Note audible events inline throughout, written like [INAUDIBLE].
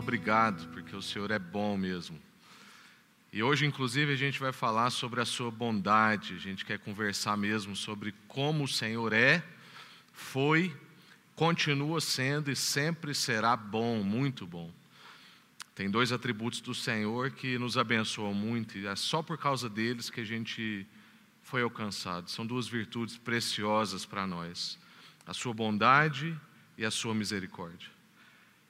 obrigado, porque o Senhor é bom mesmo. E hoje, inclusive, a gente vai falar sobre a sua bondade, a gente quer conversar mesmo sobre como o Senhor é, foi, continua sendo e sempre será bom, muito bom. Tem dois atributos do Senhor que nos abençoam muito, e é só por causa deles que a gente foi alcançado. São duas virtudes preciosas para nós: a sua bondade e a sua misericórdia.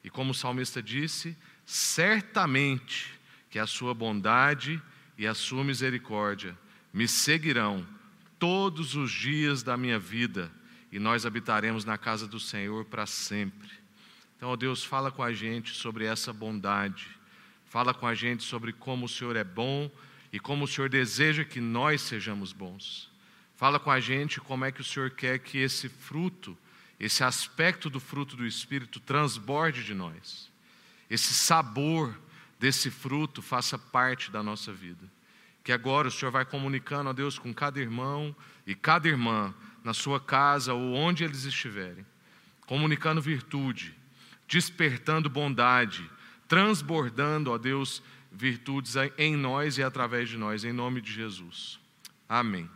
E como o salmista disse, certamente que a sua bondade e a sua misericórdia me seguirão todos os dias da minha vida e nós habitaremos na casa do Senhor para sempre. Então, ó Deus, fala com a gente sobre essa bondade, fala com a gente sobre como o Senhor é bom e como o Senhor deseja que nós sejamos bons. Fala com a gente como é que o Senhor quer que esse fruto, esse aspecto do fruto do Espírito transborde de nós, esse sabor desse fruto faça parte da nossa vida. Que agora o Senhor vai comunicando a Deus com cada irmão e cada irmã na sua casa ou onde eles estiverem, comunicando virtude, despertando bondade, transbordando, ó Deus, virtudes em nós e através de nós, em nome de Jesus. Amém.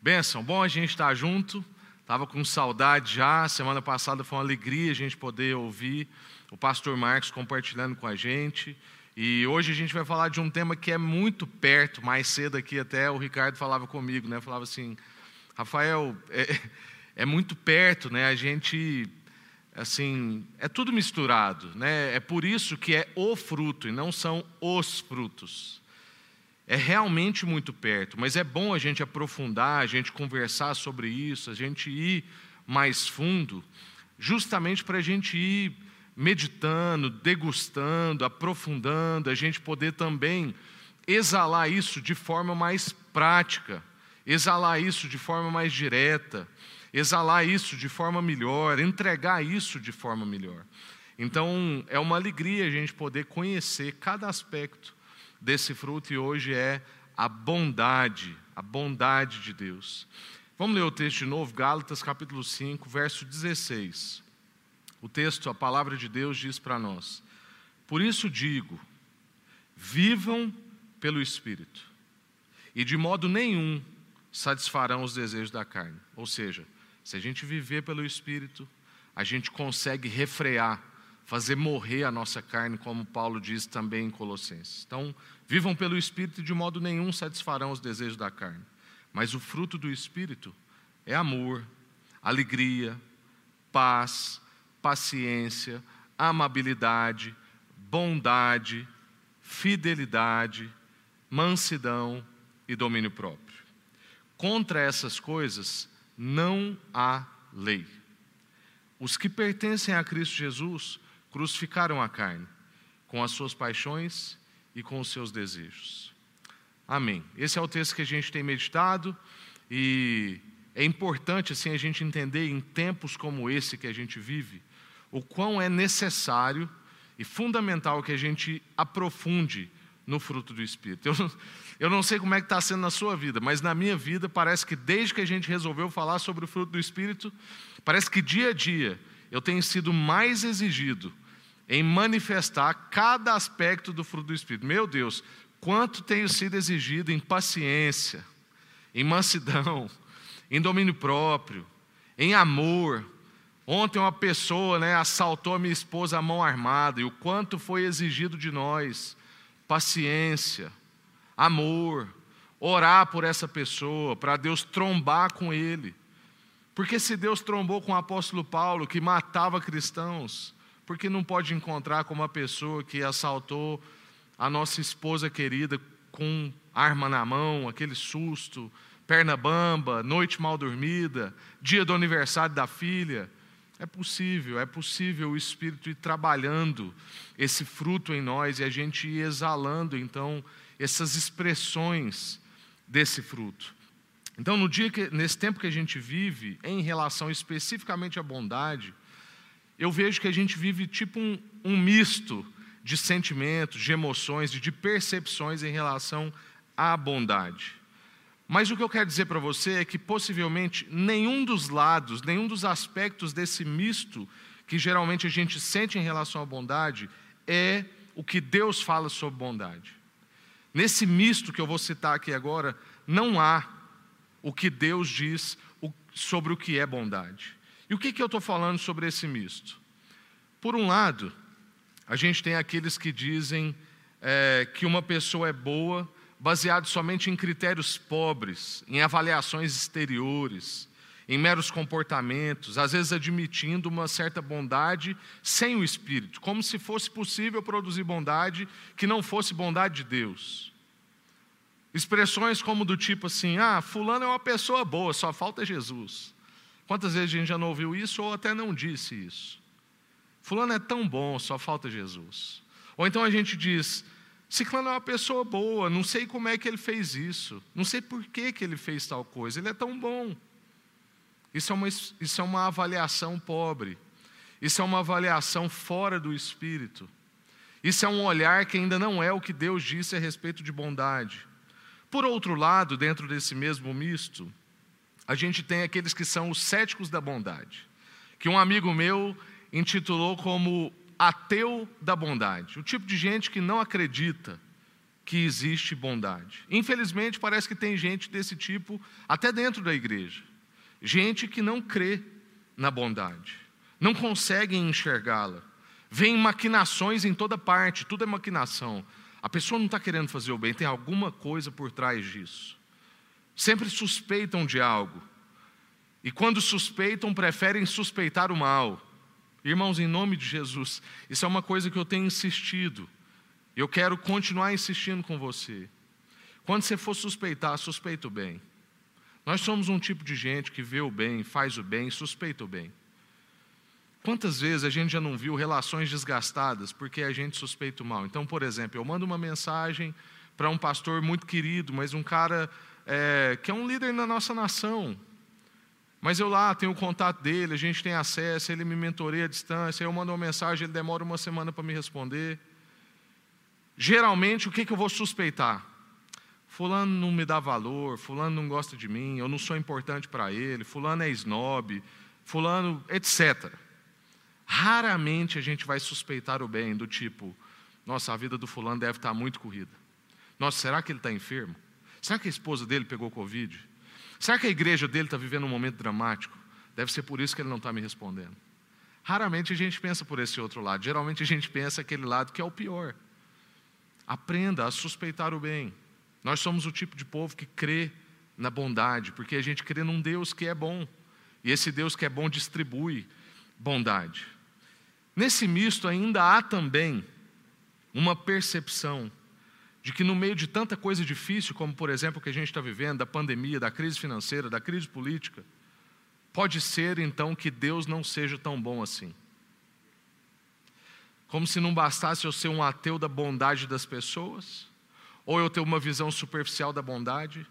Benção, bom a gente estar junto. Estava com saudade já. Semana passada foi uma alegria a gente poder ouvir o pastor Marcos compartilhando com a gente. E hoje a gente vai falar de um tema que é muito perto, mais cedo aqui até o Ricardo falava comigo, né? Falava assim, Rafael, é, [LAUGHS] é muito perto, né? A gente, assim, é tudo misturado, né? É por isso que é o fruto e não são os frutos. É realmente muito perto, mas é bom a gente aprofundar, a gente conversar sobre isso, a gente ir mais fundo, justamente para a gente ir meditando, degustando, aprofundando, a gente poder também exalar isso de forma mais prática, exalar isso de forma mais direta, exalar isso de forma melhor, entregar isso de forma melhor. Então, é uma alegria a gente poder conhecer cada aspecto desse fruto e hoje é a bondade, a bondade de Deus. Vamos ler o texto de novo, Gálatas capítulo 5, verso 16. O texto, a palavra de Deus diz para nós: Por isso digo, vivam pelo Espírito, e de modo nenhum satisfarão os desejos da carne. Ou seja, se a gente viver pelo Espírito, a gente consegue refrear, fazer morrer a nossa carne, como Paulo diz também em Colossenses. Então, vivam pelo Espírito e de modo nenhum satisfarão os desejos da carne. Mas o fruto do Espírito é amor, alegria, paz, paciência, amabilidade, bondade, fidelidade, mansidão e domínio próprio. Contra essas coisas não há lei. Os que pertencem a Cristo Jesus crucificaram a carne, com as suas paixões e com os seus desejos. Amém. Esse é o texto que a gente tem meditado e é importante assim a gente entender em tempos como esse que a gente vive, o quão é necessário e fundamental que a gente aprofunde no fruto do Espírito. Eu, eu não sei como é que está sendo na sua vida, mas na minha vida parece que desde que a gente resolveu falar sobre o fruto do Espírito, parece que dia a dia eu tenho sido mais exigido em manifestar cada aspecto do fruto do Espírito. Meu Deus, quanto tenho sido exigido em paciência, em mansidão, em domínio próprio, em amor, Ontem uma pessoa né, assaltou a minha esposa à mão armada, e o quanto foi exigido de nós paciência, amor, orar por essa pessoa, para Deus trombar com ele. Porque se Deus trombou com o apóstolo Paulo, que matava cristãos, por que não pode encontrar com uma pessoa que assaltou a nossa esposa querida com arma na mão, aquele susto, perna bamba, noite mal dormida, dia do aniversário da filha? É possível, é possível o Espírito ir trabalhando esse fruto em nós e a gente ir exalando então essas expressões desse fruto. Então, no dia que, nesse tempo que a gente vive, em relação especificamente à bondade, eu vejo que a gente vive tipo um, um misto de sentimentos, de emoções, de percepções em relação à bondade. Mas o que eu quero dizer para você é que possivelmente nenhum dos lados, nenhum dos aspectos desse misto que geralmente a gente sente em relação à bondade é o que Deus fala sobre bondade. Nesse misto que eu vou citar aqui agora, não há o que Deus diz sobre o que é bondade. E o que, que eu estou falando sobre esse misto? Por um lado, a gente tem aqueles que dizem é, que uma pessoa é boa baseado somente em critérios pobres, em avaliações exteriores, em meros comportamentos, às vezes admitindo uma certa bondade sem o espírito, como se fosse possível produzir bondade que não fosse bondade de Deus. Expressões como do tipo assim: ah, Fulano é uma pessoa boa, só falta Jesus. Quantas vezes a gente já não ouviu isso ou até não disse isso? Fulano é tão bom, só falta Jesus. Ou então a gente diz: Ciclano é uma pessoa boa, não sei como é que ele fez isso, não sei por que, que ele fez tal coisa, ele é tão bom. Isso é, uma, isso é uma avaliação pobre, isso é uma avaliação fora do espírito, isso é um olhar que ainda não é o que Deus disse a respeito de bondade. Por outro lado, dentro desse mesmo misto, a gente tem aqueles que são os céticos da bondade, que um amigo meu intitulou como ateu da bondade, o tipo de gente que não acredita que existe bondade. Infelizmente, parece que tem gente desse tipo até dentro da igreja. Gente que não crê na bondade, não consegue enxergá-la. Vem maquinações em toda parte, tudo é maquinação. A pessoa não está querendo fazer o bem, tem alguma coisa por trás disso. Sempre suspeitam de algo. E quando suspeitam, preferem suspeitar o mal. Irmãos, em nome de Jesus, isso é uma coisa que eu tenho insistido. Eu quero continuar insistindo com você. Quando você for suspeitar, suspeita o bem. Nós somos um tipo de gente que vê o bem, faz o bem, suspeita o bem. Quantas vezes a gente já não viu relações desgastadas porque a gente suspeita o mal? Então, por exemplo, eu mando uma mensagem para um pastor muito querido, mas um cara é, que é um líder na nossa nação, mas eu lá tenho o contato dele, a gente tem acesso, ele me mentoreia à distância, eu mando uma mensagem, ele demora uma semana para me responder. Geralmente, o que, que eu vou suspeitar? Fulano não me dá valor, Fulano não gosta de mim, eu não sou importante para ele, Fulano é snob, Fulano, etc. Raramente a gente vai suspeitar o bem, do tipo, nossa, a vida do Fulano deve estar muito corrida. Nossa, será que ele está enfermo? Será que a esposa dele pegou Covid? Será que a igreja dele está vivendo um momento dramático? Deve ser por isso que ele não está me respondendo. Raramente a gente pensa por esse outro lado. Geralmente a gente pensa aquele lado que é o pior. Aprenda a suspeitar o bem. Nós somos o tipo de povo que crê na bondade, porque a gente crê num Deus que é bom. E esse Deus que é bom distribui bondade. Nesse misto ainda há também uma percepção de que no meio de tanta coisa difícil, como por exemplo o que a gente está vivendo, da pandemia, da crise financeira, da crise política, pode ser então que Deus não seja tão bom assim. Como se não bastasse eu ser um ateu da bondade das pessoas, ou eu ter uma visão superficial da bondade,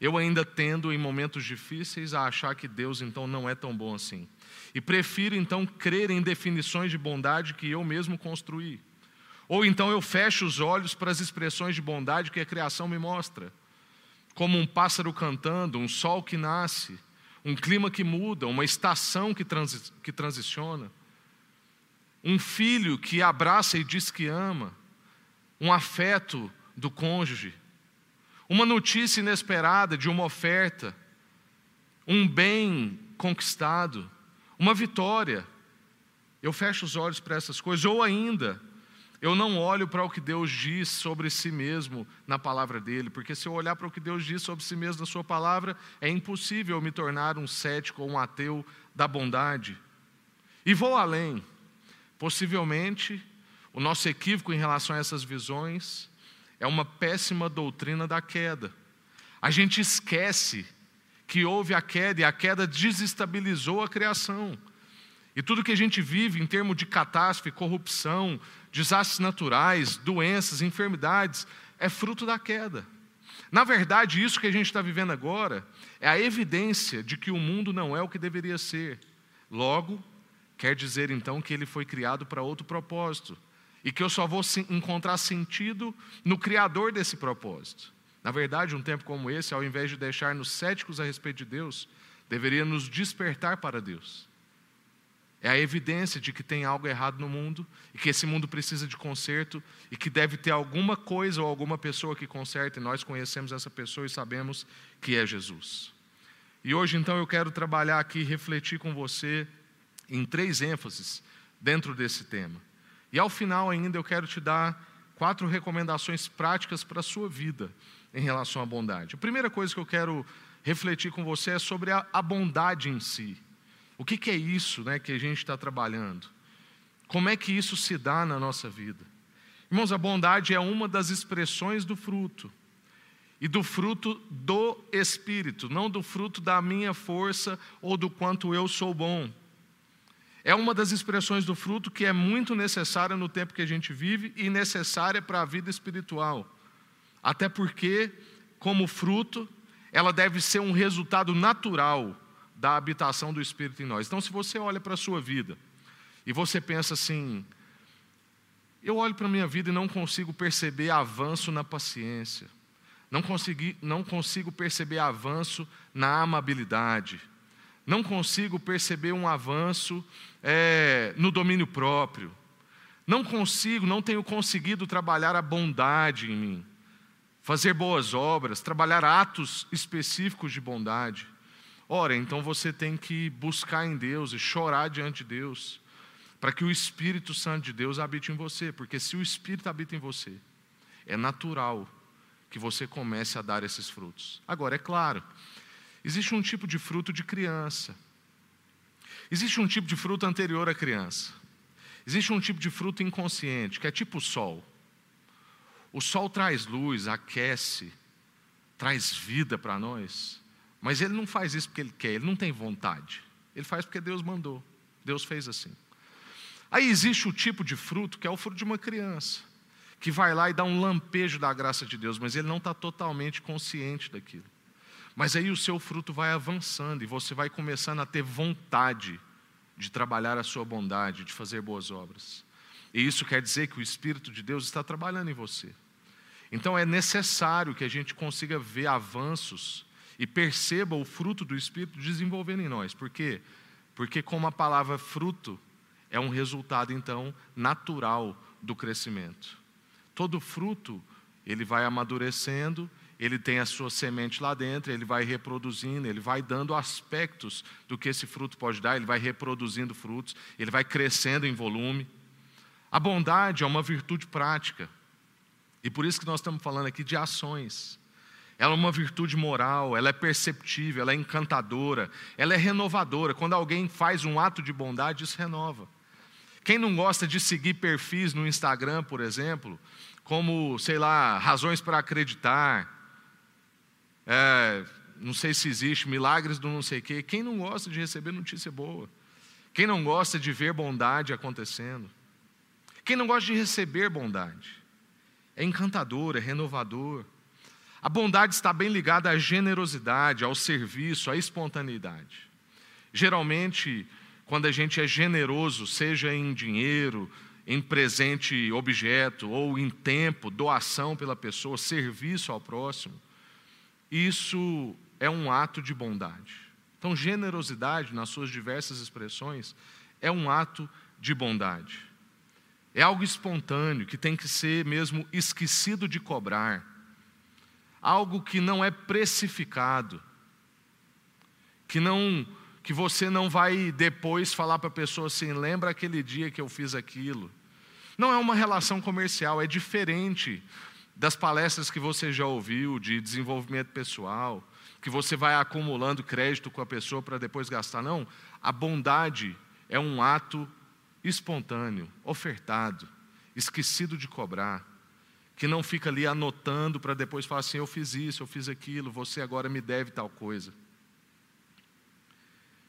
eu ainda tendo em momentos difíceis a achar que Deus então não é tão bom assim. E prefiro então crer em definições de bondade que eu mesmo construí. Ou então eu fecho os olhos para as expressões de bondade que a criação me mostra, como um pássaro cantando, um sol que nasce, um clima que muda, uma estação que, transi que transiciona, um filho que abraça e diz que ama, um afeto do cônjuge, uma notícia inesperada de uma oferta, um bem conquistado, uma vitória. Eu fecho os olhos para essas coisas, ou ainda, eu não olho para o que Deus diz sobre si mesmo na palavra dele, porque se eu olhar para o que Deus diz sobre si mesmo na sua palavra, é impossível me tornar um cético ou um ateu da bondade. E vou além. Possivelmente, o nosso equívoco em relação a essas visões é uma péssima doutrina da queda. A gente esquece que houve a queda e a queda desestabilizou a criação. E tudo que a gente vive em termos de catástrofe, corrupção, desastres naturais, doenças, enfermidades, é fruto da queda. Na verdade, isso que a gente está vivendo agora é a evidência de que o mundo não é o que deveria ser. Logo, quer dizer então que ele foi criado para outro propósito. E que eu só vou encontrar sentido no Criador desse propósito. Na verdade, um tempo como esse, ao invés de deixar-nos céticos a respeito de Deus, deveria nos despertar para Deus. É a evidência de que tem algo errado no mundo e que esse mundo precisa de conserto e que deve ter alguma coisa ou alguma pessoa que conserte. E nós conhecemos essa pessoa e sabemos que é Jesus. E hoje, então, eu quero trabalhar aqui, refletir com você em três ênfases dentro desse tema. E ao final, ainda, eu quero te dar quatro recomendações práticas para a sua vida em relação à bondade. A primeira coisa que eu quero refletir com você é sobre a bondade em si. O que, que é isso né, que a gente está trabalhando? Como é que isso se dá na nossa vida? Irmãos, a bondade é uma das expressões do fruto. E do fruto do Espírito, não do fruto da minha força ou do quanto eu sou bom. É uma das expressões do fruto que é muito necessária no tempo que a gente vive e necessária para a vida espiritual. Até porque, como fruto, ela deve ser um resultado natural da habitação do Espírito em nós. Então, se você olha para a sua vida e você pensa assim: eu olho para a minha vida e não consigo perceber avanço na paciência, não, consegui, não consigo perceber avanço na amabilidade, não consigo perceber um avanço é, no domínio próprio, não consigo, não tenho conseguido trabalhar a bondade em mim, fazer boas obras, trabalhar atos específicos de bondade. Ora, então você tem que buscar em Deus e chorar diante de Deus, para que o Espírito Santo de Deus habite em você, porque se o Espírito habita em você, é natural que você comece a dar esses frutos. Agora, é claro, existe um tipo de fruto de criança, existe um tipo de fruto anterior à criança, existe um tipo de fruto inconsciente, que é tipo o sol. O sol traz luz, aquece, traz vida para nós. Mas ele não faz isso porque ele quer, ele não tem vontade. Ele faz porque Deus mandou. Deus fez assim. Aí existe o tipo de fruto que é o fruto de uma criança, que vai lá e dá um lampejo da graça de Deus, mas ele não está totalmente consciente daquilo. Mas aí o seu fruto vai avançando e você vai começando a ter vontade de trabalhar a sua bondade, de fazer boas obras. E isso quer dizer que o Espírito de Deus está trabalhando em você. Então é necessário que a gente consiga ver avanços e perceba o fruto do Espírito desenvolvendo em nós. Por quê? Porque, como a palavra fruto, é um resultado, então, natural do crescimento. Todo fruto, ele vai amadurecendo, ele tem a sua semente lá dentro, ele vai reproduzindo, ele vai dando aspectos do que esse fruto pode dar, ele vai reproduzindo frutos, ele vai crescendo em volume. A bondade é uma virtude prática. E por isso que nós estamos falando aqui de ações. Ela é uma virtude moral, ela é perceptível, ela é encantadora, ela é renovadora. Quando alguém faz um ato de bondade, isso renova. Quem não gosta de seguir perfis no Instagram, por exemplo, como, sei lá, razões para acreditar, é, não sei se existe, milagres do não sei o quê. Quem não gosta de receber notícia boa? Quem não gosta de ver bondade acontecendo? Quem não gosta de receber bondade? É encantador, é renovador. A bondade está bem ligada à generosidade, ao serviço, à espontaneidade. Geralmente, quando a gente é generoso, seja em dinheiro, em presente objeto ou em tempo, doação pela pessoa, serviço ao próximo, isso é um ato de bondade. Então, generosidade, nas suas diversas expressões, é um ato de bondade. É algo espontâneo que tem que ser mesmo esquecido de cobrar algo que não é precificado, que não que você não vai depois falar para a pessoa assim, lembra aquele dia que eu fiz aquilo. Não é uma relação comercial, é diferente das palestras que você já ouviu de desenvolvimento pessoal, que você vai acumulando crédito com a pessoa para depois gastar. Não, a bondade é um ato espontâneo, ofertado, esquecido de cobrar que não fica ali anotando para depois falar assim: eu fiz isso, eu fiz aquilo, você agora me deve tal coisa.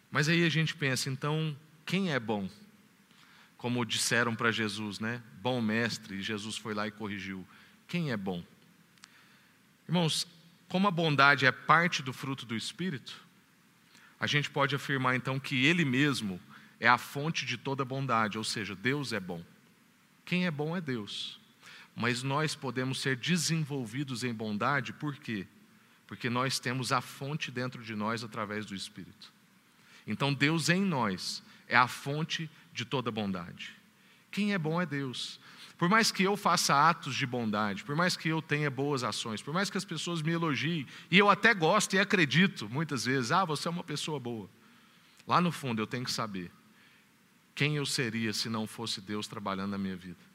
Mas aí a gente pensa, então, quem é bom? Como disseram para Jesus, né? Bom mestre, e Jesus foi lá e corrigiu. Quem é bom? Irmãos, como a bondade é parte do fruto do Espírito, a gente pode afirmar então que Ele mesmo é a fonte de toda bondade, ou seja, Deus é bom. Quem é bom é Deus mas nós podemos ser desenvolvidos em bondade, por quê? Porque nós temos a fonte dentro de nós através do Espírito. Então Deus em nós é a fonte de toda bondade. Quem é bom é Deus. Por mais que eu faça atos de bondade, por mais que eu tenha boas ações, por mais que as pessoas me elogiem, e eu até gosto e acredito muitas vezes, ah, você é uma pessoa boa. Lá no fundo eu tenho que saber quem eu seria se não fosse Deus trabalhando na minha vida.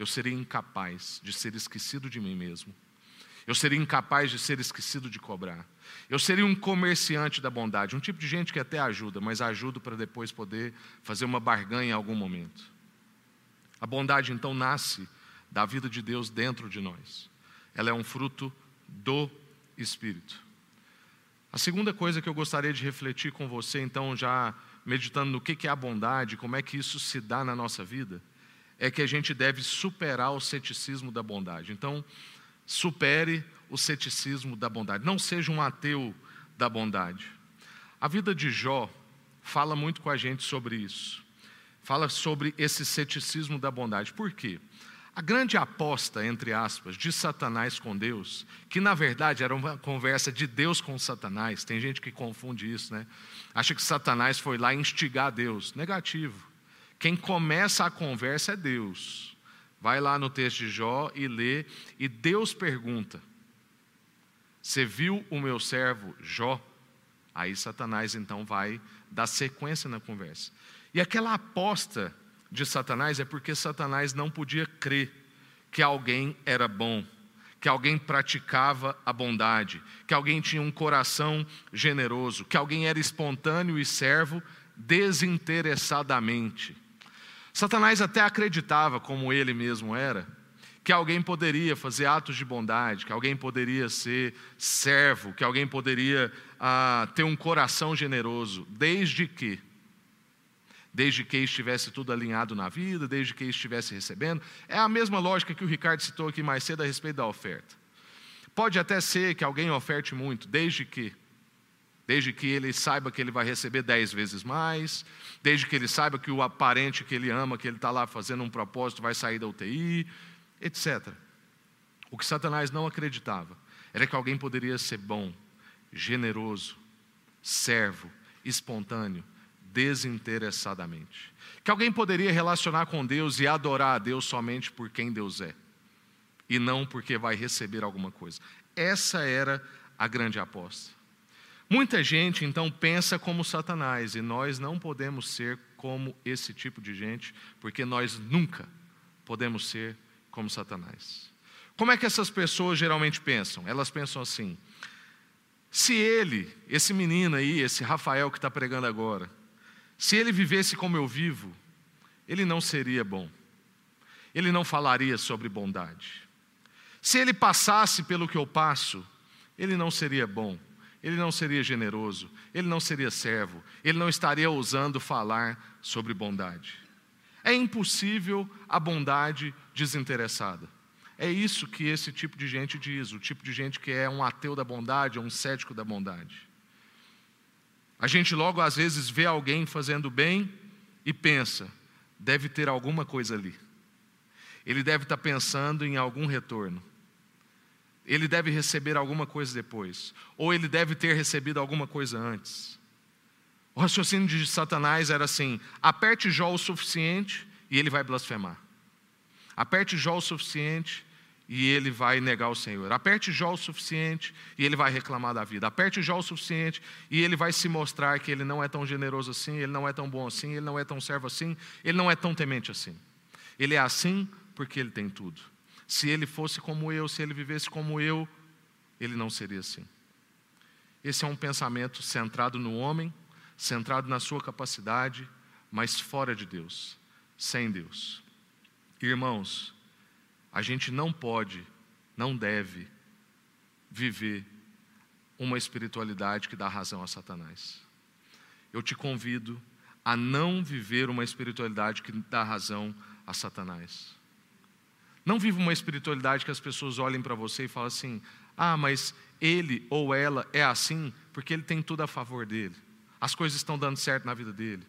Eu seria incapaz de ser esquecido de mim mesmo. Eu seria incapaz de ser esquecido de cobrar. Eu seria um comerciante da bondade, um tipo de gente que até ajuda, mas ajuda para depois poder fazer uma barganha em algum momento. A bondade então nasce da vida de Deus dentro de nós. Ela é um fruto do Espírito. A segunda coisa que eu gostaria de refletir com você, então, já meditando no que é a bondade, como é que isso se dá na nossa vida, é que a gente deve superar o ceticismo da bondade. Então, supere o ceticismo da bondade. Não seja um ateu da bondade. A vida de Jó fala muito com a gente sobre isso. Fala sobre esse ceticismo da bondade. Por quê? A grande aposta, entre aspas, de Satanás com Deus, que na verdade era uma conversa de Deus com Satanás, tem gente que confunde isso, né? Acha que Satanás foi lá instigar Deus. Negativo. Quem começa a conversa é Deus. Vai lá no texto de Jó e lê, e Deus pergunta: Você viu o meu servo Jó? Aí Satanás então vai dar sequência na conversa. E aquela aposta de Satanás é porque Satanás não podia crer que alguém era bom, que alguém praticava a bondade, que alguém tinha um coração generoso, que alguém era espontâneo e servo desinteressadamente. Satanás até acreditava, como ele mesmo era, que alguém poderia fazer atos de bondade, que alguém poderia ser servo, que alguém poderia ah, ter um coração generoso, desde que desde que estivesse tudo alinhado na vida, desde que estivesse recebendo. É a mesma lógica que o Ricardo citou aqui mais cedo a respeito da oferta. Pode até ser que alguém oferte muito, desde que desde que ele saiba que ele vai receber dez vezes mais, desde que ele saiba que o aparente que ele ama, que ele está lá fazendo um propósito, vai sair da UTI, etc. O que Satanás não acreditava era que alguém poderia ser bom, generoso, servo, espontâneo, desinteressadamente. Que alguém poderia relacionar com Deus e adorar a Deus somente por quem Deus é, e não porque vai receber alguma coisa. Essa era a grande aposta. Muita gente então pensa como Satanás, e nós não podemos ser como esse tipo de gente, porque nós nunca podemos ser como Satanás. Como é que essas pessoas geralmente pensam? Elas pensam assim: se ele, esse menino aí, esse Rafael que está pregando agora, se ele vivesse como eu vivo, ele não seria bom. Ele não falaria sobre bondade. Se ele passasse pelo que eu passo, ele não seria bom. Ele não seria generoso, ele não seria servo, ele não estaria ousando falar sobre bondade. É impossível a bondade desinteressada. É isso que esse tipo de gente diz, o tipo de gente que é um ateu da bondade, um cético da bondade. A gente logo às vezes vê alguém fazendo bem e pensa, deve ter alguma coisa ali. Ele deve estar pensando em algum retorno. Ele deve receber alguma coisa depois. Ou ele deve ter recebido alguma coisa antes. O raciocínio de Satanás era assim: aperte Jó o suficiente e ele vai blasfemar. Aperte Jó o suficiente e ele vai negar o Senhor. Aperte Jó o suficiente e ele vai reclamar da vida. Aperte Jó o suficiente e ele vai se mostrar que ele não é tão generoso assim, ele não é tão bom assim, ele não é tão servo assim, ele não é tão temente assim. Ele é assim porque ele tem tudo. Se ele fosse como eu, se ele vivesse como eu, ele não seria assim. Esse é um pensamento centrado no homem, centrado na sua capacidade, mas fora de Deus, sem Deus. Irmãos, a gente não pode, não deve viver uma espiritualidade que dá razão a Satanás. Eu te convido a não viver uma espiritualidade que dá razão a Satanás. Não viva uma espiritualidade que as pessoas olhem para você e falem assim: ah, mas ele ou ela é assim porque ele tem tudo a favor dele. As coisas estão dando certo na vida dele.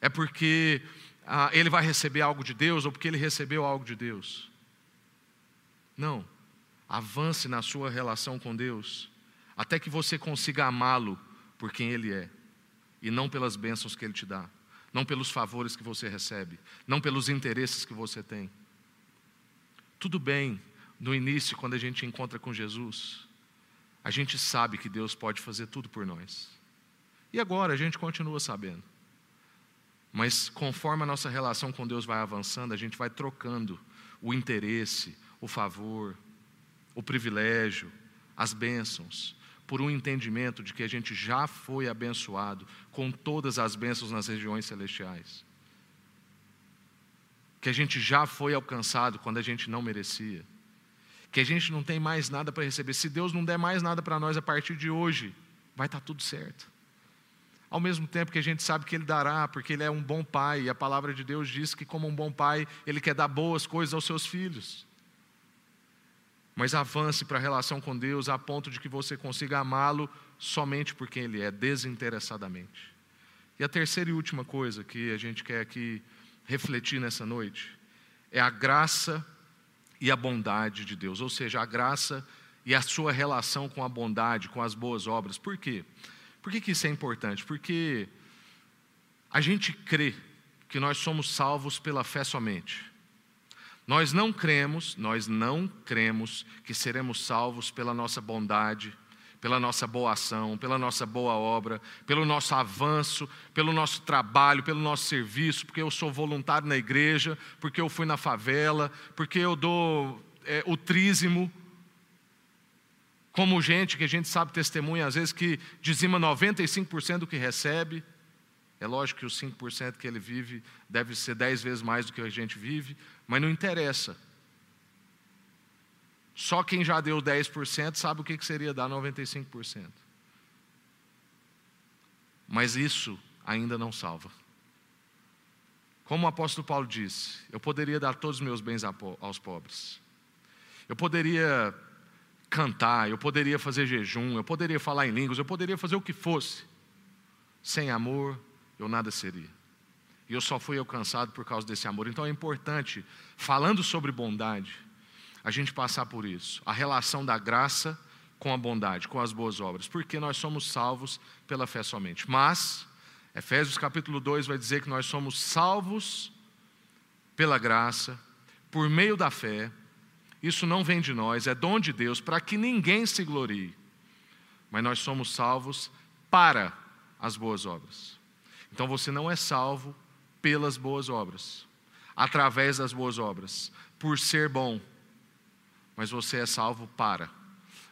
É porque ah, ele vai receber algo de Deus ou porque ele recebeu algo de Deus. Não. Avance na sua relação com Deus, até que você consiga amá-lo por quem Ele é. e não pelas bênçãos que Ele te dá, não pelos favores que você recebe, não pelos interesses que você tem. Tudo bem, no início, quando a gente encontra com Jesus, a gente sabe que Deus pode fazer tudo por nós. E agora a gente continua sabendo. Mas conforme a nossa relação com Deus vai avançando, a gente vai trocando o interesse, o favor, o privilégio, as bênçãos, por um entendimento de que a gente já foi abençoado com todas as bênçãos nas regiões celestiais. Que a gente já foi alcançado quando a gente não merecia. Que a gente não tem mais nada para receber. Se Deus não der mais nada para nós a partir de hoje, vai estar tá tudo certo. Ao mesmo tempo que a gente sabe que Ele dará, porque Ele é um bom pai, e a palavra de Deus diz que, como um bom pai, Ele quer dar boas coisas aos seus filhos. Mas avance para a relação com Deus a ponto de que você consiga amá-lo somente porque Ele é, desinteressadamente. E a terceira e última coisa que a gente quer aqui refletir nessa noite é a graça e a bondade de Deus, ou seja, a graça e a sua relação com a bondade, com as boas obras. Por quê? Por que, que isso é importante? Porque a gente crê que nós somos salvos pela fé somente. Nós não cremos, nós não cremos que seremos salvos pela nossa bondade, pela nossa boa ação, pela nossa boa obra, pelo nosso avanço, pelo nosso trabalho, pelo nosso serviço, porque eu sou voluntário na igreja, porque eu fui na favela, porque eu dou é, o trízimo como gente que a gente sabe testemunha, às vezes, que dizima 95% do que recebe. É lógico que os 5% que ele vive deve ser 10 vezes mais do que a gente vive, mas não interessa. Só quem já deu 10% sabe o que seria dar 95%. Mas isso ainda não salva. Como o apóstolo Paulo disse, eu poderia dar todos os meus bens aos pobres. Eu poderia cantar, eu poderia fazer jejum, eu poderia falar em línguas, eu poderia fazer o que fosse. Sem amor, eu nada seria. E eu só fui alcançado por causa desse amor. Então é importante, falando sobre bondade, a gente passar por isso. A relação da graça com a bondade, com as boas obras. Porque nós somos salvos pela fé somente. Mas, Efésios capítulo 2 vai dizer que nós somos salvos pela graça, por meio da fé, isso não vem de nós, é dom de Deus, para que ninguém se glorie. Mas nós somos salvos para as boas obras. Então você não é salvo pelas boas obras, através das boas obras, por ser bom, mas você é salvo para.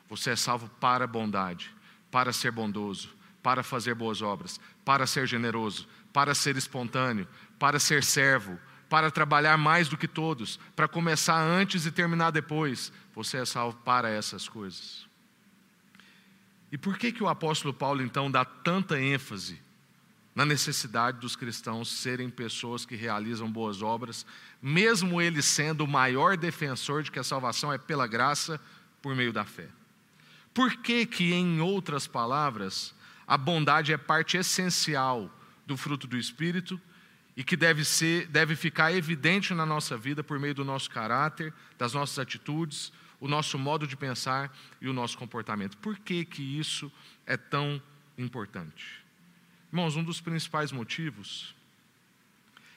Você é salvo para bondade, para ser bondoso, para fazer boas obras, para ser generoso, para ser espontâneo, para ser servo, para trabalhar mais do que todos, para começar antes e terminar depois. Você é salvo para essas coisas. E por que que o apóstolo Paulo então dá tanta ênfase na necessidade dos cristãos serem pessoas que realizam boas obras, mesmo ele sendo o maior defensor de que a salvação é pela graça por meio da fé? Por que que em outras palavras, a bondade é parte essencial do fruto do espírito? e que deve, ser, deve ficar evidente na nossa vida por meio do nosso caráter, das nossas atitudes, o nosso modo de pensar e o nosso comportamento. Por que, que isso é tão importante? Irmãos, um dos principais motivos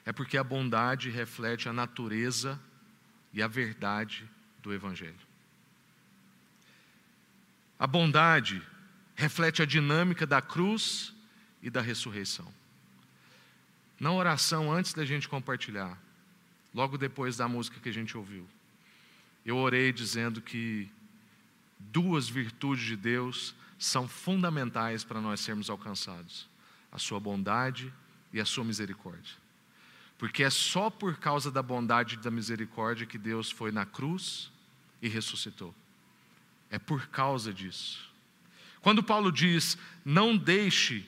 é porque a bondade reflete a natureza e a verdade do Evangelho. A bondade reflete a dinâmica da cruz e da ressurreição. Na oração, antes da gente compartilhar, logo depois da música que a gente ouviu, eu orei dizendo que duas virtudes de Deus são fundamentais para nós sermos alcançados: a sua bondade e a sua misericórdia. Porque é só por causa da bondade e da misericórdia que Deus foi na cruz e ressuscitou. É por causa disso. Quando Paulo diz: Não deixe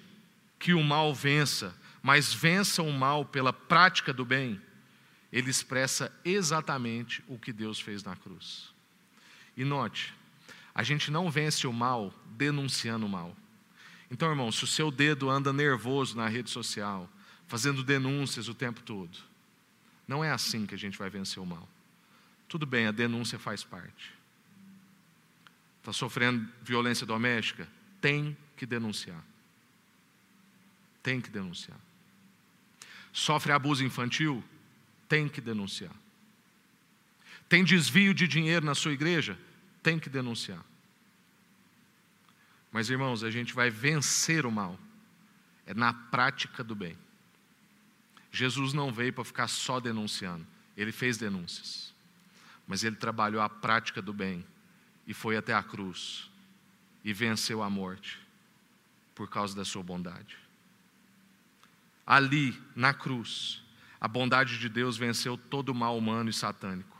que o mal vença, mas vença o mal pela prática do bem, ele expressa exatamente o que Deus fez na cruz. E note, a gente não vence o mal denunciando o mal. Então, irmão, se o seu dedo anda nervoso na rede social, fazendo denúncias o tempo todo, não é assim que a gente vai vencer o mal. Tudo bem, a denúncia faz parte. Está sofrendo violência doméstica? Tem que denunciar. Tem que denunciar. Sofre abuso infantil? Tem que denunciar. Tem desvio de dinheiro na sua igreja? Tem que denunciar. Mas irmãos, a gente vai vencer o mal. É na prática do bem. Jesus não veio para ficar só denunciando. Ele fez denúncias. Mas ele trabalhou a prática do bem e foi até a cruz e venceu a morte por causa da sua bondade. Ali, na cruz, a bondade de Deus venceu todo o mal humano e satânico.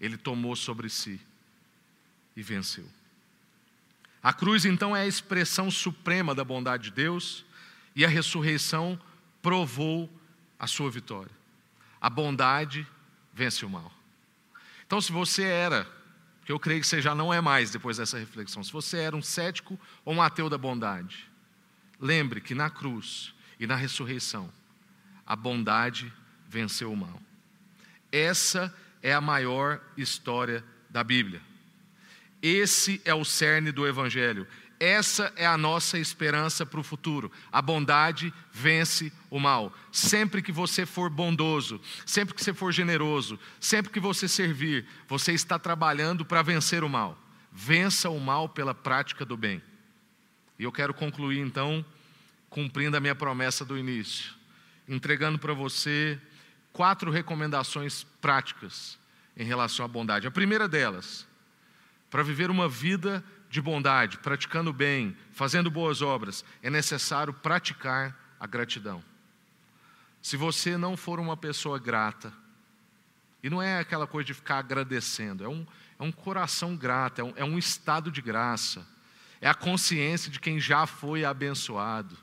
Ele tomou sobre si e venceu. A cruz, então, é a expressão suprema da bondade de Deus e a ressurreição provou a sua vitória. A bondade vence o mal. Então, se você era, que eu creio que você já não é mais depois dessa reflexão, se você era um cético ou um ateu da bondade, lembre que na cruz e na ressurreição, a bondade venceu o mal. Essa é a maior história da Bíblia. Esse é o cerne do Evangelho. Essa é a nossa esperança para o futuro. A bondade vence o mal. Sempre que você for bondoso, sempre que você for generoso, sempre que você servir, você está trabalhando para vencer o mal. Vença o mal pela prática do bem. E eu quero concluir então, cumprindo a minha promessa do início, entregando para você quatro recomendações práticas em relação à bondade. A primeira delas, para viver uma vida de bondade, praticando bem, fazendo boas obras, é necessário praticar a gratidão. Se você não for uma pessoa grata, e não é aquela coisa de ficar agradecendo, é um, é um coração grato, é um, é um estado de graça, é a consciência de quem já foi abençoado,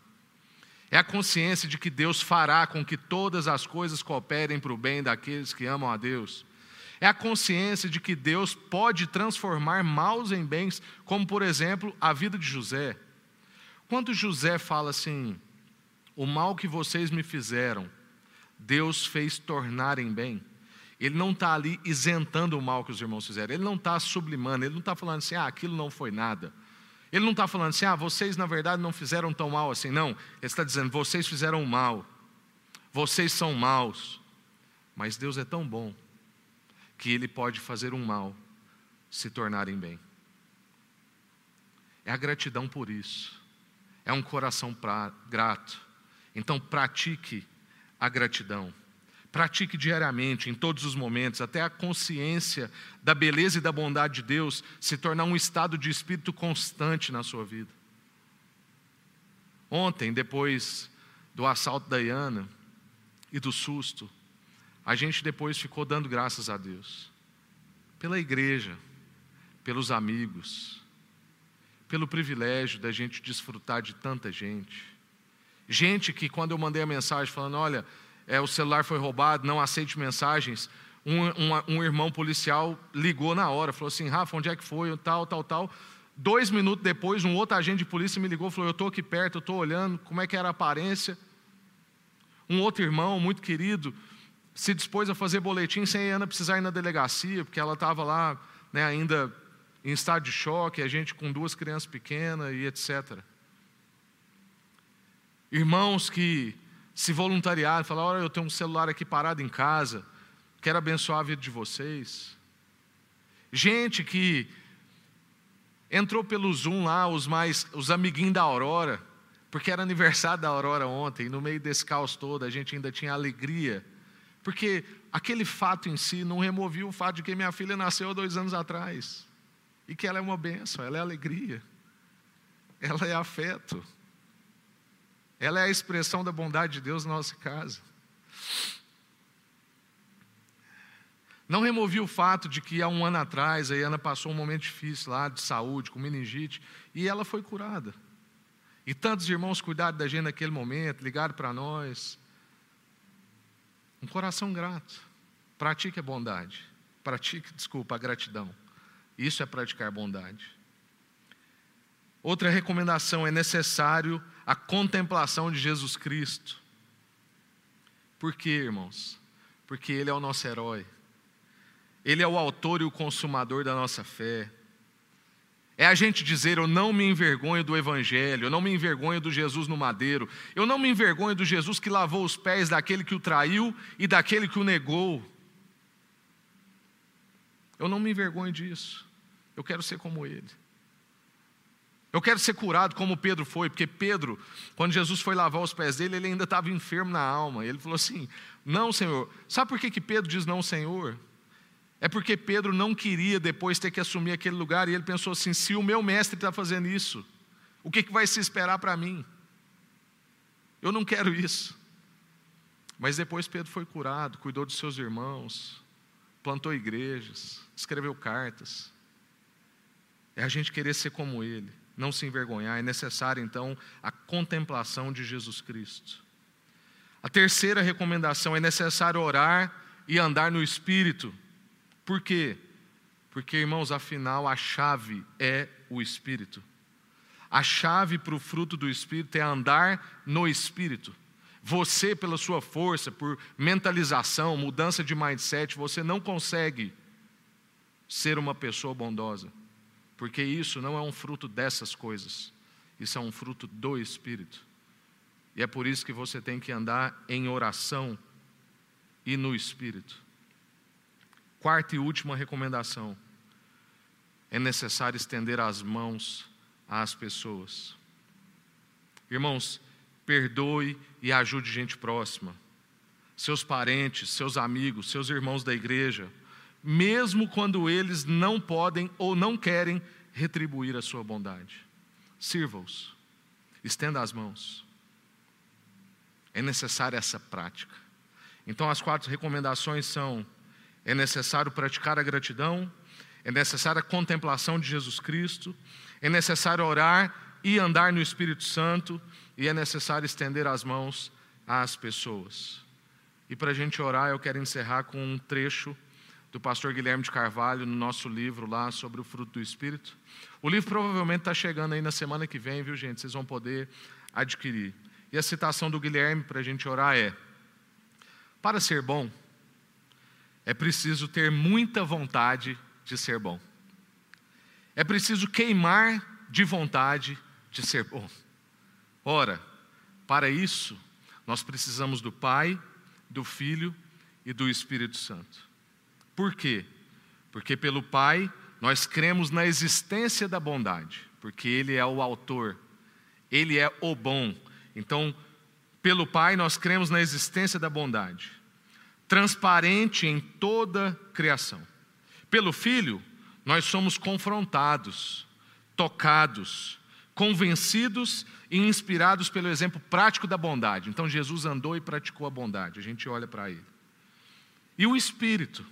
é a consciência de que Deus fará com que todas as coisas cooperem para o bem daqueles que amam a Deus. É a consciência de que Deus pode transformar maus em bens, como por exemplo a vida de José. Quando José fala assim: o mal que vocês me fizeram, Deus fez tornar em bem. Ele não está ali isentando o mal que os irmãos fizeram, ele não está sublimando, ele não está falando assim, ah, aquilo não foi nada. Ele não está falando assim, ah, vocês na verdade não fizeram tão mal assim. Não, ele está dizendo, vocês fizeram mal, vocês são maus, mas Deus é tão bom que ele pode fazer um mal se tornar em bem. É a gratidão por isso. É um coração pra, grato. Então pratique a gratidão. Pratique diariamente, em todos os momentos, até a consciência da beleza e da bondade de Deus se tornar um estado de espírito constante na sua vida. Ontem, depois do assalto da Iana e do susto, a gente depois ficou dando graças a Deus. Pela igreja, pelos amigos, pelo privilégio da gente desfrutar de tanta gente. Gente que, quando eu mandei a mensagem falando: olha, é, o celular foi roubado, não aceite mensagens. Um, um, um, irmão policial ligou na hora, falou assim: Rafa, onde é que foi? Tal, tal, tal. Dois minutos depois, um outro agente de polícia me ligou falou: Eu estou aqui perto, eu estou olhando, como é que era a aparência. Um outro irmão, muito querido, se dispôs a fazer boletim sem a Ana precisar ir na delegacia, porque ela estava lá né, ainda em estado de choque, a gente com duas crianças pequenas e etc. Irmãos que se voluntariaram, falaram: Olha, eu tenho um celular aqui parado em casa, quero abençoar a vida de vocês. Gente que entrou pelo Zoom lá, os mais, os amiguinhos da Aurora, porque era aniversário da Aurora ontem, no meio desse caos todo a gente ainda tinha alegria porque aquele fato em si não removia o fato de que minha filha nasceu há dois anos atrás. E que ela é uma benção, ela é alegria, ela é afeto, ela é a expressão da bondade de Deus na nossa casa. Não removi o fato de que há um ano atrás a Ana passou um momento difícil lá de saúde, com meningite, e ela foi curada. E tantos irmãos cuidaram da gente naquele momento, ligaram para nós, um coração grato. Pratique a bondade. Pratique, desculpa, a gratidão. Isso é praticar bondade. Outra recomendação é necessário a contemplação de Jesus Cristo. Por quê, irmãos? Porque Ele é o nosso herói. Ele é o autor e o consumador da nossa fé. É a gente dizer: Eu não me envergonho do Evangelho, eu não me envergonho do Jesus no madeiro, eu não me envergonho do Jesus que lavou os pés daquele que o traiu e daquele que o negou. Eu não me envergonho disso, eu quero ser como ele. Eu quero ser curado como Pedro foi, porque Pedro, quando Jesus foi lavar os pés dele, ele ainda estava enfermo na alma. Ele falou assim: Não, Senhor. Sabe por que, que Pedro diz não, Senhor? É porque Pedro não queria depois ter que assumir aquele lugar e ele pensou assim: se o meu mestre está fazendo isso, o que, que vai se esperar para mim? Eu não quero isso. Mas depois Pedro foi curado, cuidou dos seus irmãos, plantou igrejas, escreveu cartas. É a gente querer ser como ele não se envergonhar, é necessária então a contemplação de Jesus Cristo. A terceira recomendação é necessário orar e andar no Espírito. Por quê? Porque, irmãos, afinal, a chave é o Espírito. A chave para o fruto do Espírito é andar no Espírito. Você, pela sua força, por mentalização, mudança de mindset, você não consegue ser uma pessoa bondosa porque isso não é um fruto dessas coisas, isso é um fruto do Espírito. E é por isso que você tem que andar em oração e no Espírito. Quarta e última recomendação: é necessário estender as mãos às pessoas. Irmãos, perdoe e ajude gente próxima, seus parentes, seus amigos, seus irmãos da igreja mesmo quando eles não podem ou não querem retribuir a sua bondade. Sirva-os, estenda as mãos. É necessária essa prática. Então, as quatro recomendações são: é necessário praticar a gratidão, é necessária a contemplação de Jesus Cristo, é necessário orar e andar no Espírito Santo, e é necessário estender as mãos às pessoas. E para a gente orar, eu quero encerrar com um trecho do pastor Guilherme de Carvalho no nosso livro lá sobre o fruto do Espírito. O livro provavelmente está chegando aí na semana que vem, viu gente? Vocês vão poder adquirir. E a citação do Guilherme para a gente orar é: Para ser bom, é preciso ter muita vontade de ser bom. É preciso queimar de vontade de ser bom. Ora, para isso, nós precisamos do Pai, do Filho e do Espírito Santo. Por quê? Porque pelo Pai nós cremos na existência da bondade, porque Ele é o autor, Ele é o bom. Então, pelo Pai nós cremos na existência da bondade, transparente em toda criação. Pelo Filho, nós somos confrontados, tocados, convencidos e inspirados pelo exemplo prático da bondade. Então, Jesus andou e praticou a bondade, a gente olha para Ele. E o Espírito,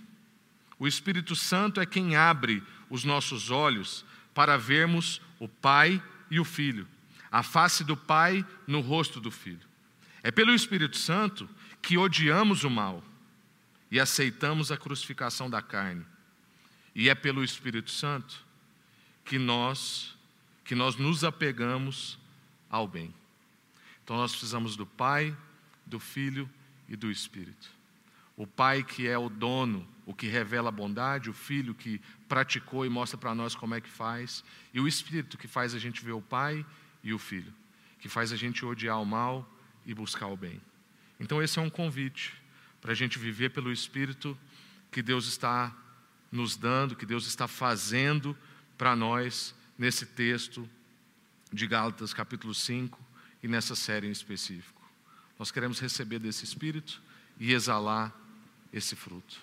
o Espírito Santo é quem abre os nossos olhos para vermos o Pai e o Filho, a face do Pai no rosto do Filho. É pelo Espírito Santo que odiamos o mal e aceitamos a crucificação da carne. E é pelo Espírito Santo que nós que nós nos apegamos ao bem. Então nós precisamos do Pai, do Filho e do Espírito. O Pai que é o dono o que revela a bondade, o Filho que praticou e mostra para nós como é que faz, e o Espírito que faz a gente ver o Pai e o Filho, que faz a gente odiar o mal e buscar o bem. Então, esse é um convite para a gente viver pelo Espírito que Deus está nos dando, que Deus está fazendo para nós nesse texto de Gálatas, capítulo 5, e nessa série em específico. Nós queremos receber desse Espírito e exalar esse fruto.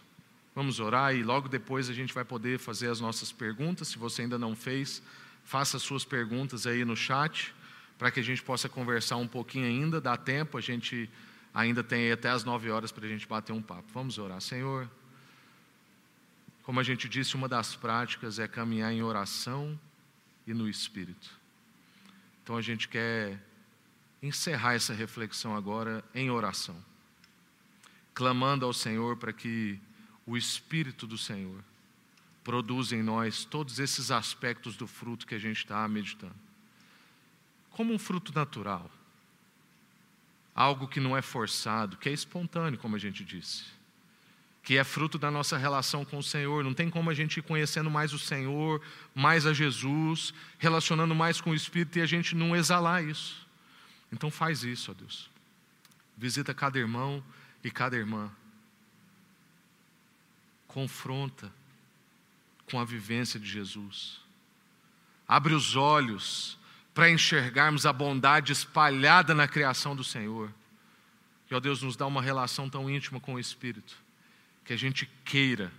Vamos orar e logo depois a gente vai poder fazer as nossas perguntas. Se você ainda não fez, faça as suas perguntas aí no chat, para que a gente possa conversar um pouquinho ainda. Dá tempo, a gente ainda tem até as nove horas para a gente bater um papo. Vamos orar, Senhor. Como a gente disse, uma das práticas é caminhar em oração e no Espírito. Então a gente quer encerrar essa reflexão agora em oração, clamando ao Senhor para que o Espírito do Senhor produz em nós todos esses aspectos do fruto que a gente está meditando. Como um fruto natural, algo que não é forçado, que é espontâneo, como a gente disse. que é fruto da nossa relação com o Senhor. Não tem como a gente ir conhecendo mais o Senhor, mais a Jesus, relacionando mais com o Espírito e a gente não exalar isso. Então faz isso, ó Deus. Visita cada irmão e cada irmã. Confronta com a vivência de Jesus. Abre os olhos para enxergarmos a bondade espalhada na criação do Senhor. E, ó Deus, nos dá uma relação tão íntima com o Espírito, que a gente queira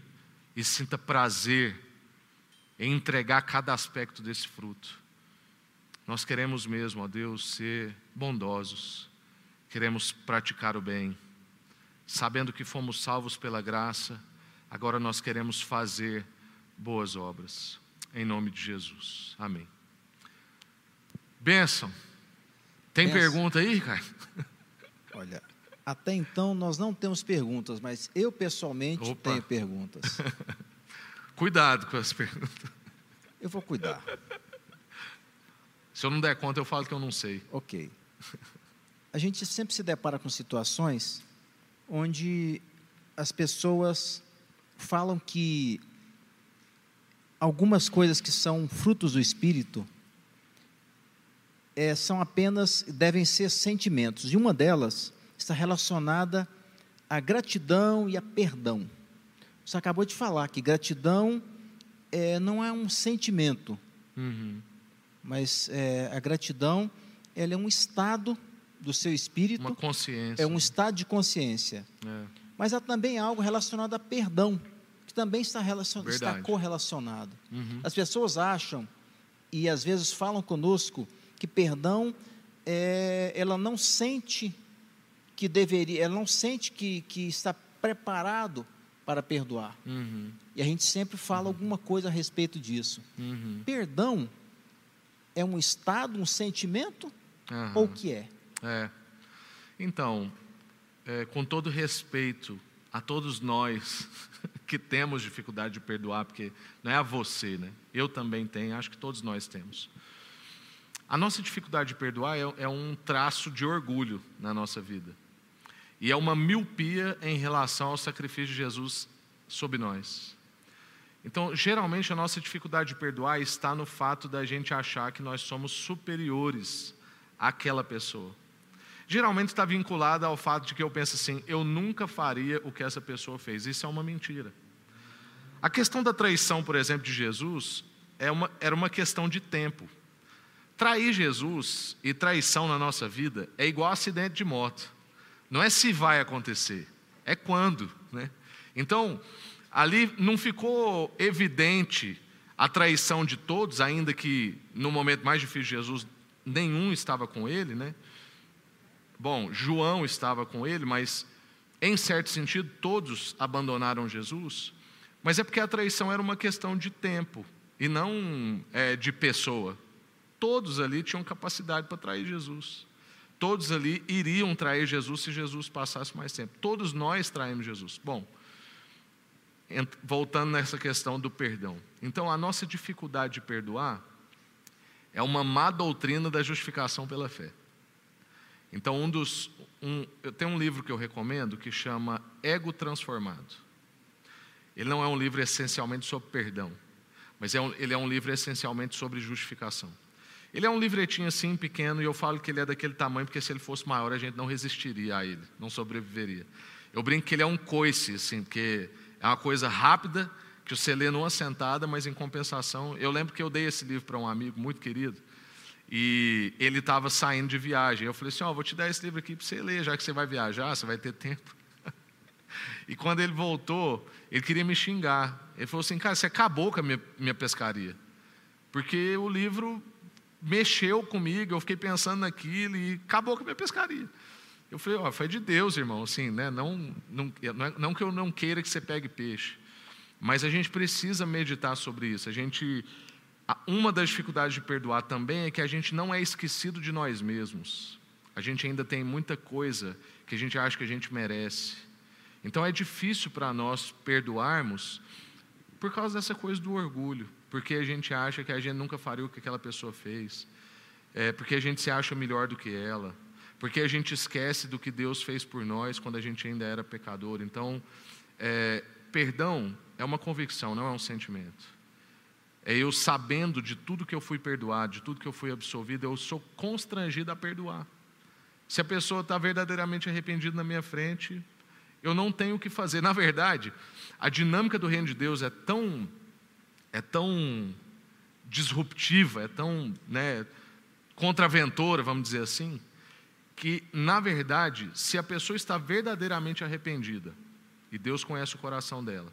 e sinta prazer em entregar cada aspecto desse fruto. Nós queremos mesmo, ó Deus, ser bondosos, queremos praticar o bem, sabendo que fomos salvos pela graça, agora nós queremos fazer boas obras, em nome de Jesus. Amém. Bênção. Tem Benção. pergunta aí, Ricardo? [LAUGHS] Olha, até então nós não temos perguntas, mas eu pessoalmente Opa. tenho perguntas. [LAUGHS] Cuidado com as perguntas. Eu vou cuidar. Se eu não der conta, eu falo que eu não sei. Ok. A gente sempre se depara com situações onde as pessoas falam que algumas coisas que são frutos do Espírito eh, são apenas, devem ser sentimentos. E uma delas está relacionada à gratidão e a perdão. Você acabou de falar que gratidão eh, não é um sentimento, Uhum. mas eh, a gratidão ela é um estado do seu espírito, Uma consciência. é um estado de consciência. É. Mas há também algo relacionado a perdão, que também está, relacion... está correlacionado. Uhum. As pessoas acham, e às vezes falam conosco, que perdão, é, ela não sente que deveria, ela não sente que, que está preparado para perdoar. Uhum. E a gente sempre fala alguma coisa a respeito disso. Uhum. Perdão é um estado, um sentimento, ou o que é? É. Então, é, com todo respeito a todos nós [LAUGHS] que temos dificuldade de perdoar, porque não é a você, né? Eu também tenho, acho que todos nós temos. A nossa dificuldade de perdoar é, é um traço de orgulho na nossa vida. E é uma miopia em relação ao sacrifício de Jesus sobre nós. Então, geralmente, a nossa dificuldade de perdoar está no fato da gente achar que nós somos superiores àquela pessoa. Geralmente está vinculada ao fato de que eu penso assim: eu nunca faria o que essa pessoa fez. Isso é uma mentira. A questão da traição, por exemplo, de Jesus, é uma, era uma questão de tempo. Trair Jesus e traição na nossa vida é igual acidente de moto. Não é se vai acontecer, é quando. Né? Então, ali não ficou evidente a traição de todos, ainda que no momento mais difícil de Jesus, nenhum estava com ele, né? Bom, João estava com ele, mas em certo sentido todos abandonaram Jesus. Mas é porque a traição era uma questão de tempo e não é, de pessoa. Todos ali tinham capacidade para trair Jesus. Todos ali iriam trair Jesus se Jesus passasse mais tempo. Todos nós traímos Jesus. Bom, voltando nessa questão do perdão. Então, a nossa dificuldade de perdoar é uma má doutrina da justificação pela fé. Então, um dos, um, eu tenho um livro que eu recomendo que chama Ego Transformado. Ele não é um livro essencialmente sobre perdão, mas é um, ele é um livro essencialmente sobre justificação. Ele é um livretinho assim, pequeno, e eu falo que ele é daquele tamanho, porque se ele fosse maior, a gente não resistiria a ele, não sobreviveria. Eu brinco que ele é um coice, assim, porque é uma coisa rápida, que você lê numa sentada, mas em compensação. Eu lembro que eu dei esse livro para um amigo muito querido, e ele estava saindo de viagem. Eu falei assim: Ó, vou te dar esse livro aqui para você ler, já que você vai viajar, você vai ter tempo. [LAUGHS] E quando ele voltou, ele queria me xingar. Ele falou assim: Cara, você acabou com a minha, minha pescaria. Porque o livro mexeu comigo, eu fiquei pensando naquilo e acabou com a minha pescaria. Eu falei: Ó, foi de Deus, irmão. Assim, né? não, não, não, é- que eu não queira que você pegue peixe, mas a gente precisa meditar sobre isso. A gente. Uma das dificuldades de perdoar também é que a gente não é esquecido de nós mesmos. A gente ainda tem muita coisa que a gente acha que a gente merece. Então é difícil para nós perdoarmos por causa dessa coisa do orgulho, porque a gente acha que a gente nunca faria o que aquela pessoa fez, é, porque a gente se acha melhor do que ela, porque a gente esquece do que Deus fez por nós quando a gente ainda era pecador. Então é, perdão é uma convicção, não é um sentimento. É eu sabendo de tudo que eu fui perdoado, de tudo que eu fui absolvido, eu sou constrangido a perdoar. Se a pessoa está verdadeiramente arrependida na minha frente, eu não tenho o que fazer. Na verdade, a dinâmica do reino de Deus é tão, é tão disruptiva, é tão né, contraventora, vamos dizer assim, que, na verdade, se a pessoa está verdadeiramente arrependida, e Deus conhece o coração dela,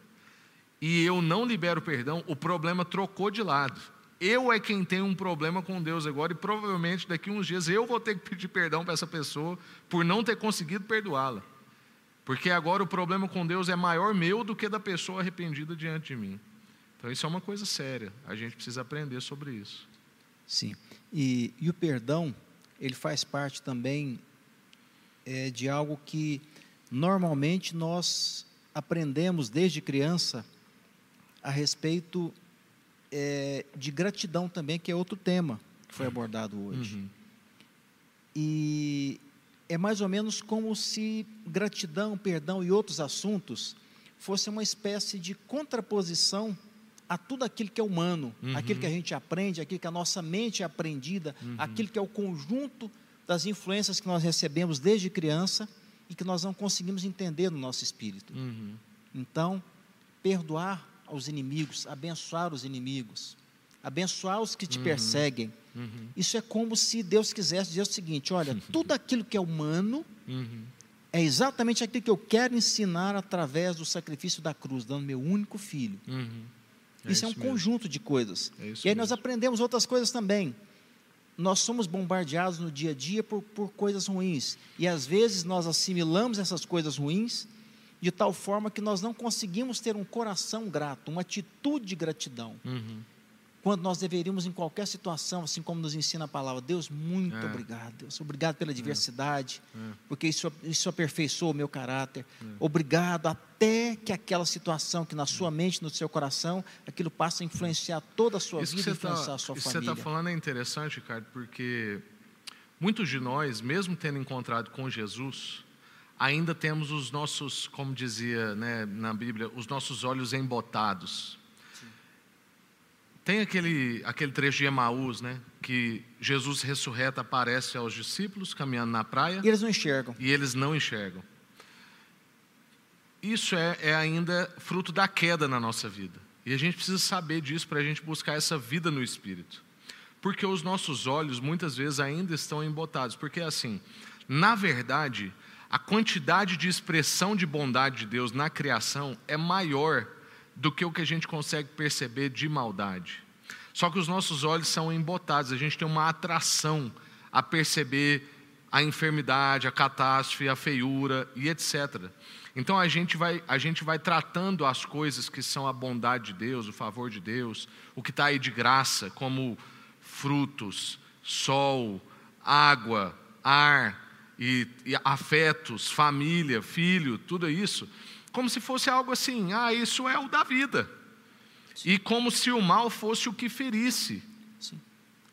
e eu não libero perdão, o problema trocou de lado. Eu é quem tem um problema com Deus agora, e provavelmente daqui a uns dias eu vou ter que pedir perdão para essa pessoa por não ter conseguido perdoá-la. Porque agora o problema com Deus é maior meu do que da pessoa arrependida diante de mim. Então isso é uma coisa séria, a gente precisa aprender sobre isso. Sim, e, e o perdão, ele faz parte também é, de algo que normalmente nós aprendemos desde criança a respeito é, de gratidão também, que é outro tema que foi abordado hoje. Uhum. E é mais ou menos como se gratidão, perdão e outros assuntos fossem uma espécie de contraposição a tudo aquilo que é humano, uhum. aquilo que a gente aprende, aquilo que a nossa mente é aprendida, uhum. aquilo que é o conjunto das influências que nós recebemos desde criança e que nós não conseguimos entender no nosso espírito. Uhum. Então, perdoar aos inimigos, abençoar os inimigos, abençoar os que te uhum. perseguem. Uhum. Isso é como se Deus quisesse dizer o seguinte: olha, [LAUGHS] tudo aquilo que é humano uhum. é exatamente aquilo que eu quero ensinar através do sacrifício da cruz, dando meu único filho. Uhum. É isso, isso, é um mesmo. conjunto de coisas. É e aí mesmo. nós aprendemos outras coisas também. Nós somos bombardeados no dia a dia por, por coisas ruins. E às vezes nós assimilamos essas coisas ruins de tal forma que nós não conseguimos ter um coração grato, uma atitude de gratidão. Uhum quando nós deveríamos, em qualquer situação, assim como nos ensina a palavra, Deus, muito é. obrigado, Deus, obrigado pela é. diversidade, é. porque isso, isso aperfeiçoou o meu caráter. É. Obrigado até que aquela situação que na sua mente, no seu coração, aquilo passe a influenciar toda a sua isso vida e tá influenciar tá, a sua isso família. Isso que você está falando é interessante, Ricardo, porque muitos de nós, mesmo tendo encontrado com Jesus, ainda temos os nossos, como dizia né, na Bíblia, os nossos olhos embotados tem aquele, aquele trecho de Emaús, né? Que Jesus ressurreto aparece aos discípulos caminhando na praia. E eles não enxergam. E eles não enxergam. Isso é, é ainda fruto da queda na nossa vida. E a gente precisa saber disso para a gente buscar essa vida no Espírito. Porque os nossos olhos muitas vezes ainda estão embotados. Porque assim, na verdade, a quantidade de expressão de bondade de Deus na criação é maior do que o que a gente consegue perceber de maldade. Só que os nossos olhos são embotados, a gente tem uma atração a perceber a enfermidade, a catástrofe, a feiura e etc. Então a gente vai, a gente vai tratando as coisas que são a bondade de Deus, o favor de Deus, o que está aí de graça, como frutos, sol, água, ar e, e afetos, família, filho, tudo isso como se fosse algo assim: ah, isso é o da vida. Sim. E como se o mal fosse o que ferisse. Sim.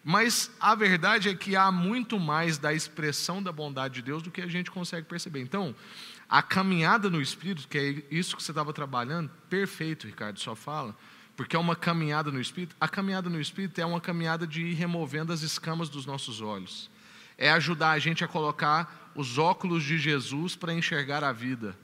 Mas a verdade é que há muito mais da expressão da bondade de Deus do que a gente consegue perceber. Então, a caminhada no Espírito, que é isso que você estava trabalhando, perfeito, Ricardo, só fala, porque é uma caminhada no Espírito. A caminhada no Espírito é uma caminhada de ir removendo as escamas dos nossos olhos. É ajudar a gente a colocar os óculos de Jesus para enxergar a vida.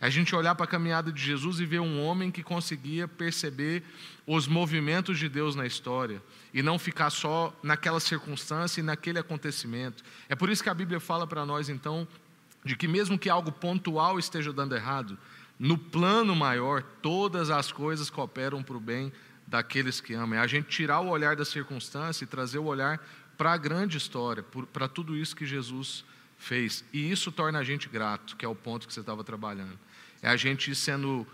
A gente olhar para a caminhada de Jesus e ver um homem que conseguia perceber os movimentos de Deus na história e não ficar só naquela circunstância e naquele acontecimento. É por isso que a Bíblia fala para nós, então, de que mesmo que algo pontual esteja dando errado, no plano maior, todas as coisas cooperam para o bem daqueles que amam. É a gente tirar o olhar da circunstância e trazer o olhar para a grande história, para tudo isso que Jesus fez. E isso torna a gente grato, que é o ponto que você estava trabalhando é a gente sendo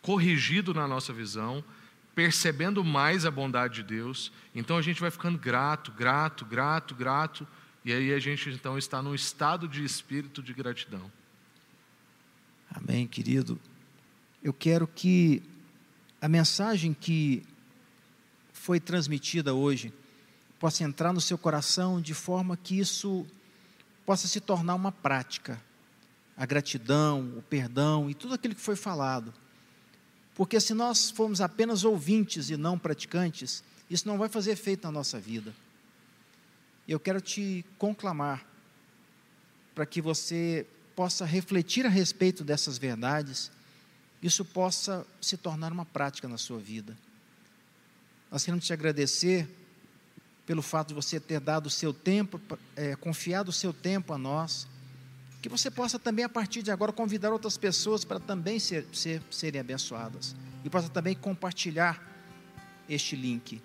corrigido na nossa visão, percebendo mais a bondade de Deus. Então a gente vai ficando grato, grato, grato, grato, e aí a gente então está num estado de espírito de gratidão. Amém, querido. Eu quero que a mensagem que foi transmitida hoje possa entrar no seu coração de forma que isso possa se tornar uma prática a gratidão, o perdão e tudo aquilo que foi falado. Porque se nós formos apenas ouvintes e não praticantes, isso não vai fazer efeito na nossa vida. Eu quero te conclamar para que você possa refletir a respeito dessas verdades, isso possa se tornar uma prática na sua vida. Nós queremos te agradecer pelo fato de você ter dado o seu tempo, é, confiado o seu tempo a nós, que você possa também, a partir de agora, convidar outras pessoas para também ser, ser, serem abençoadas e possa também compartilhar este link.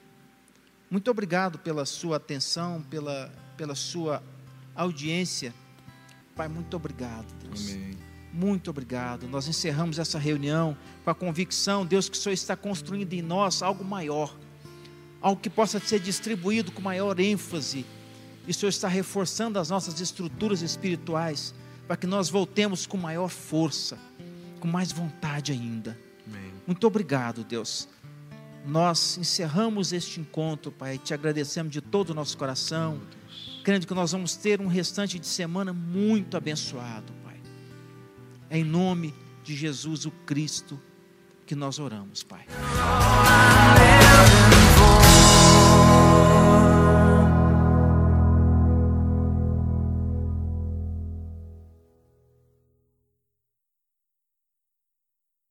Muito obrigado pela sua atenção, pela, pela sua audiência. Pai, muito obrigado, Deus. Amém. Muito obrigado. Nós encerramos essa reunião com a convicção, Deus, que o Senhor está construindo em nós algo maior, algo que possa ser distribuído com maior ênfase. E o Senhor está reforçando as nossas estruturas espirituais para que nós voltemos com maior força, com mais vontade ainda. Amém. Muito obrigado, Deus. Nós encerramos este encontro, Pai, te agradecemos de todo o nosso coração, crendo que nós vamos ter um restante de semana muito abençoado, Pai. É em nome de Jesus o Cristo que nós oramos, Pai.